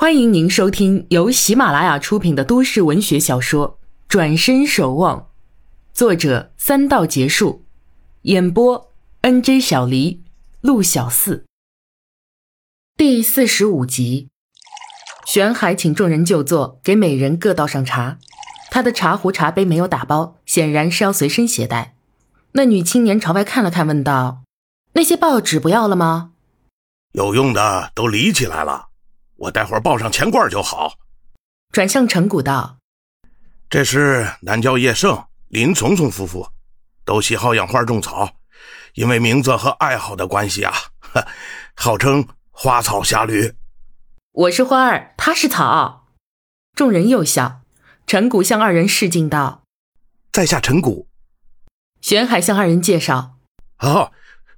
欢迎您收听由喜马拉雅出品的都市文学小说《转身守望》，作者三道结束，演播 N J 小黎、陆小四。第四十五集，玄海请众人就坐，给每人各倒上茶。他的茶壶、茶杯没有打包，显然是要随身携带。那女青年朝外看了看，问道：“那些报纸不要了吗？”有用的都理起来了。我待会儿报上钱罐就好。转向陈谷道：“这是南郊叶盛、林丛丛夫妇，都喜好养花种草，因为名字和爱好的关系啊，号称花草侠侣。我是花儿，他是草。”众人又笑。陈谷向二人示敬道：“在下陈谷。”玄海向二人介绍：“哦，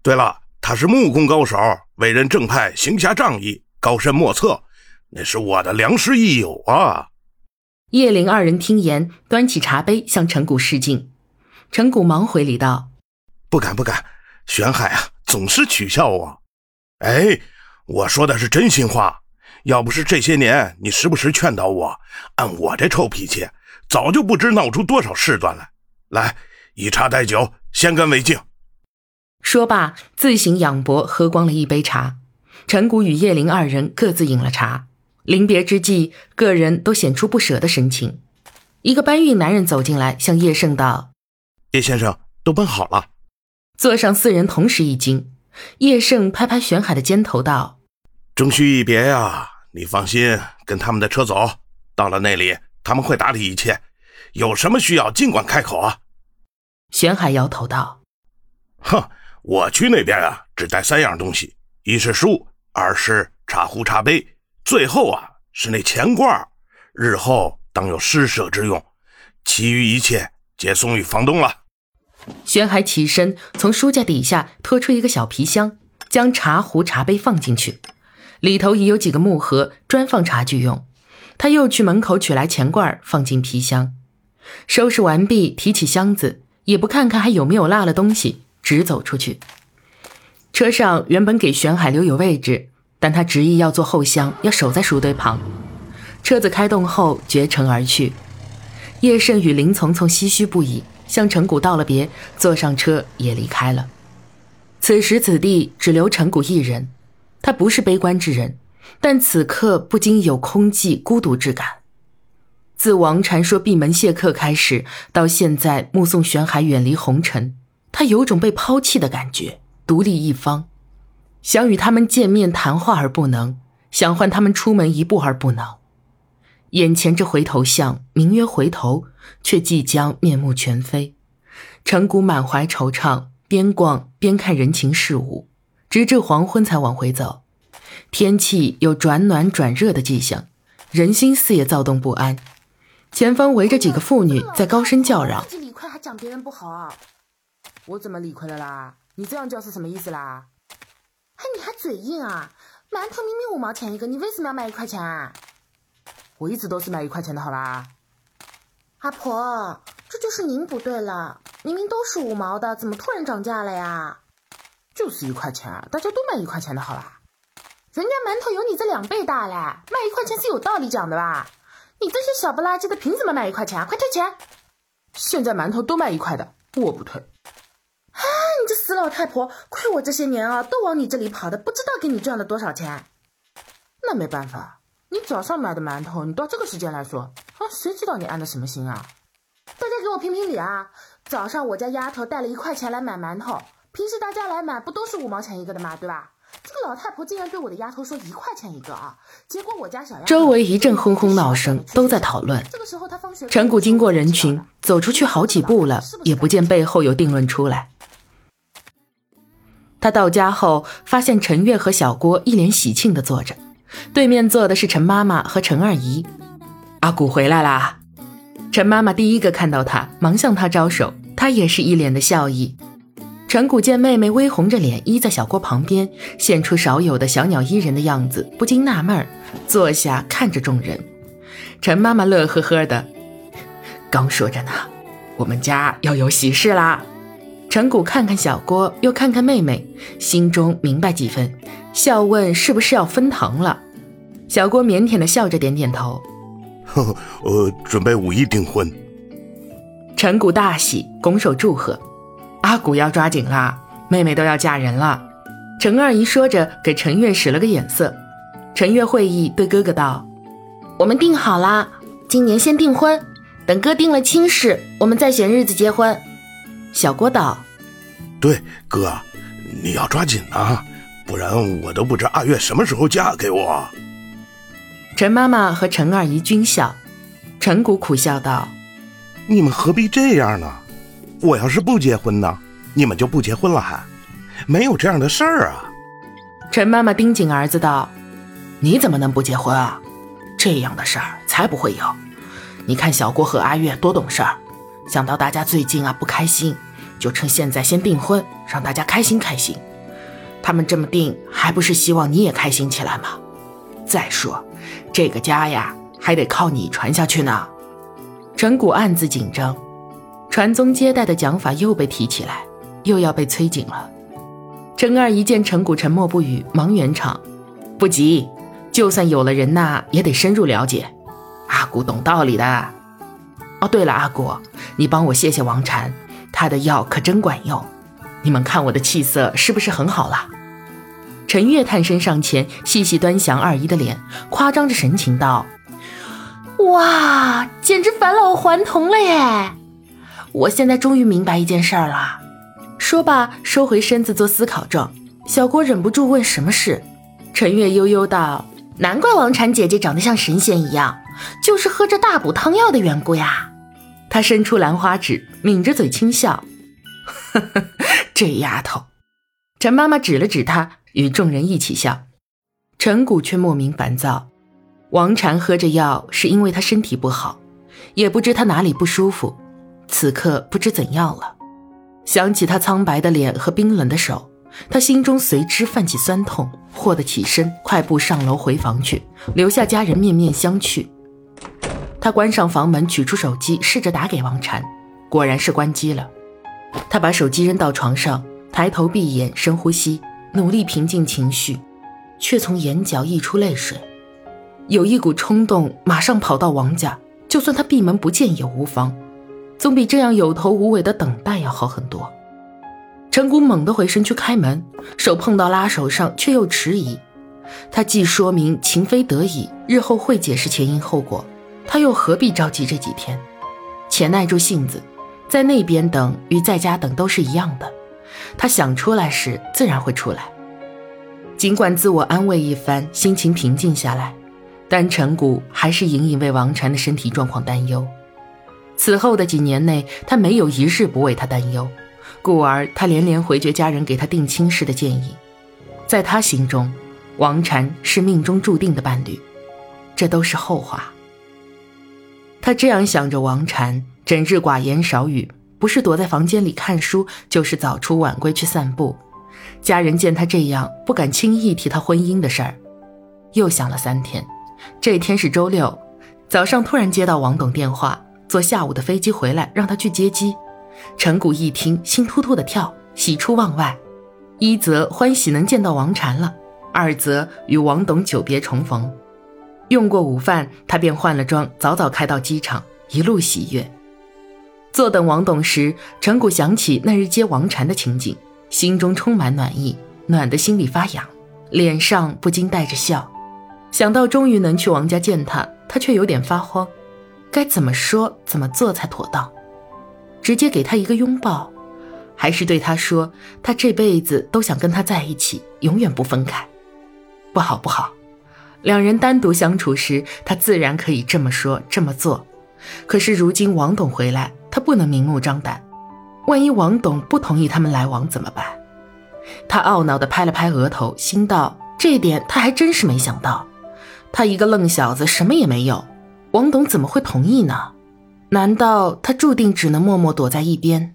对了，他是木工高手，为人正派，行侠仗义，高深莫测。”那是我的良师益友啊！叶灵二人听言，端起茶杯向陈谷示敬。陈谷忙回礼道：“不敢不敢，玄海啊，总是取笑我。哎，我说的是真心话。要不是这些年你时不时劝导我，按我这臭脾气，早就不知闹出多少事端来。来，以茶代酒，先干为敬。”说罢，自行仰脖喝光了一杯茶。陈谷与叶灵二人各自饮了茶。临别之际，个人都显出不舍的神情。一个搬运男人走进来，向叶盛道：“叶先生，都搬好了。”座上四人同时一惊。叶盛拍拍玄海的肩头道：“终须一别呀！你放心，跟他们的车走，到了那里他们会打理一切，有什么需要尽管开口啊。”玄海摇头道：“哼，我去那边啊，只带三样东西：一是书，二是茶壶、茶杯。”最后啊，是那钱罐日后当有施舍之用，其余一切皆送与房东了。玄海起身，从书架底下拖出一个小皮箱，将茶壶、茶杯放进去，里头已有几个木盒，专放茶具用。他又去门口取来钱罐，放进皮箱，收拾完毕，提起箱子，也不看看还有没有落了东西，直走出去。车上原本给玄海留有位置。但他执意要坐后厢，要守在书堆旁。车子开动后，绝尘而去。叶盛与林丛丛唏嘘不已，向陈谷道了别，坐上车也离开了。此时此地，只留陈谷一人。他不是悲观之人，但此刻不禁有空寂、孤独之感。自王禅说闭门谢客开始，到现在目送玄海远离红尘，他有种被抛弃的感觉，独立一方。想与他们见面谈话而不能，想唤他们出门一步而不能。眼前这回头巷，名曰回头，却即将面目全非。陈谷满怀惆怅，边逛边看人情世物，直至黄昏才往回走。天气有转暖转热的迹象，人心似也躁动不安。前方围着几个妇女在高声叫嚷：“自己理亏还讲别人不好，我怎么理亏了啦？你这样叫是什么意思啦？”哎，你还嘴硬啊！馒头明明五毛钱一个，你为什么要卖一块钱啊？我一直都是卖一块钱的，好吧？阿婆，这就是您不对了，明明都是五毛的，怎么突然涨价了呀？就是一块钱，大家都卖一块钱的，好吧？人家馒头有你这两倍大嘞，卖一块钱是有道理讲的吧？你这些小不拉几的，凭什么卖一块钱啊？快退钱！现在馒头都卖一块的，我不退。你这死老太婆，亏我这些年啊，都往你这里跑的，不知道给你赚了多少钱。那没办法，你早上买的馒头，你到这个时间来说，啊，谁知道你安的什么心啊？大家给我评评理啊！早上我家丫头带了一块钱来买馒头，平时大家来买不都是五毛钱一个的吗？对吧？这个老太婆竟然对我的丫头说一块钱一个啊！结果我家小丫头……周围一阵轰轰闹声，都在讨论。这个时候他放学，陈谷经过人群，走出去好几步了，也不见背后有定论出来。他到家后，发现陈月和小郭一脸喜庆地坐着，对面坐的是陈妈妈和陈二姨。阿古回来啦！陈妈妈第一个看到他，忙向他招手，他也是一脸的笑意。陈谷见妹妹微红着脸依在小郭旁边，现出少有的小鸟依人的样子，不禁纳闷儿，坐下看着众人。陈妈妈乐呵呵的，刚说着呢，我们家要有喜事啦。陈谷看看小郭，又看看妹妹，心中明白几分，笑问：“是不是要分堂了？”小郭腼腆的笑着点点头。呵呵，呃，准备五一订婚。陈谷大喜，拱手祝贺。阿古要抓紧啦，妹妹都要嫁人了。陈二姨说着，给陈月使了个眼色。陈月会意，对哥哥道：“我们定好啦，今年先订婚，等哥定了亲事，我们再选日子结婚。”小郭道：“对，哥，你要抓紧啊，不然我都不知阿月什么时候嫁给我。”陈妈妈和陈二姨均笑，陈谷苦笑道：“你们何必这样呢？我要是不结婚呢，你们就不结婚了，还没有这样的事儿啊。”陈妈妈盯紧儿子道：“你怎么能不结婚啊？这样的事儿才不会有。你看小郭和阿月多懂事儿，想到大家最近啊不开心，就趁现在先订婚，让大家开心开心。他们这么定，还不是希望你也开心起来吗？再说。”这个家呀，还得靠你传下去呢。陈谷暗自紧张，传宗接代的讲法又被提起来，又要被催紧了。陈二一见陈谷沉默不语，忙圆场：“不急，就算有了人呐，也得深入了解。阿谷懂道理的。哦，对了，阿谷，你帮我谢谢王禅，他的药可真管用。你们看我的气色是不是很好了？”陈月探身上前，细细端详二姨的脸，夸张着神情道：“哇，简直返老还童了耶！我现在终于明白一件事儿了。”说罢，收回身子做思考状。小郭忍不住问：“什么事？”陈月悠悠道：“难怪王禅姐姐长得像神仙一样，就是喝着大补汤药的缘故呀。”他伸出兰花指，抿着嘴轻笑：“呵呵，这丫头。”陈妈妈指了指他。与众人一起笑，陈谷却莫名烦躁。王禅喝着药是因为他身体不好，也不知他哪里不舒服，此刻不知怎样了。想起他苍白的脸和冰冷的手，他心中随之泛起酸痛，霍得起身，快步上楼回房去，留下家人面面相觑。他关上房门，取出手机，试着打给王禅，果然是关机了。他把手机扔到床上，抬头闭眼，深呼吸。努力平静情绪，却从眼角溢出泪水。有一股冲动，马上跑到王家，就算他闭门不见也无妨，总比这样有头无尾的等待要好很多。陈谷猛地回身去开门，手碰到拉手上，却又迟疑。他既说明情非得已，日后会解释前因后果，他又何必着急这几天？且耐住性子，在那边等与在家等都是一样的。他想出来时，自然会出来。尽管自我安慰一番，心情平静下来，但陈谷还是隐隐为王禅的身体状况担忧。此后的几年内，他没有一日不为他担忧，故而他连连回绝家人给他定亲事的建议。在他心中，王禅是命中注定的伴侣，这都是后话。他这样想着，王禅整日寡言少语。不是躲在房间里看书，就是早出晚归去散步。家人见他这样，不敢轻易提他婚姻的事儿。又想了三天，这天是周六，早上突然接到王董电话，坐下午的飞机回来，让他去接机。陈谷一听，心突突的跳，喜出望外。一则欢喜能见到王禅了，二则与王董久别重逢。用过午饭，他便换了装，早早开到机场，一路喜悦。坐等王董时，陈谷想起那日接王禅的情景，心中充满暖意，暖得心里发痒，脸上不禁带着笑。想到终于能去王家见他，他却有点发慌，该怎么说怎么做才妥当？直接给他一个拥抱，还是对他说他这辈子都想跟他在一起，永远不分开？不好不好，两人单独相处时，他自然可以这么说这么做。可是如今王董回来，他不能明目张胆。万一王董不同意他们来往怎么办？他懊恼地拍了拍额头，心道：这点他还真是没想到。他一个愣小子，什么也没有，王董怎么会同意呢？难道他注定只能默默躲在一边？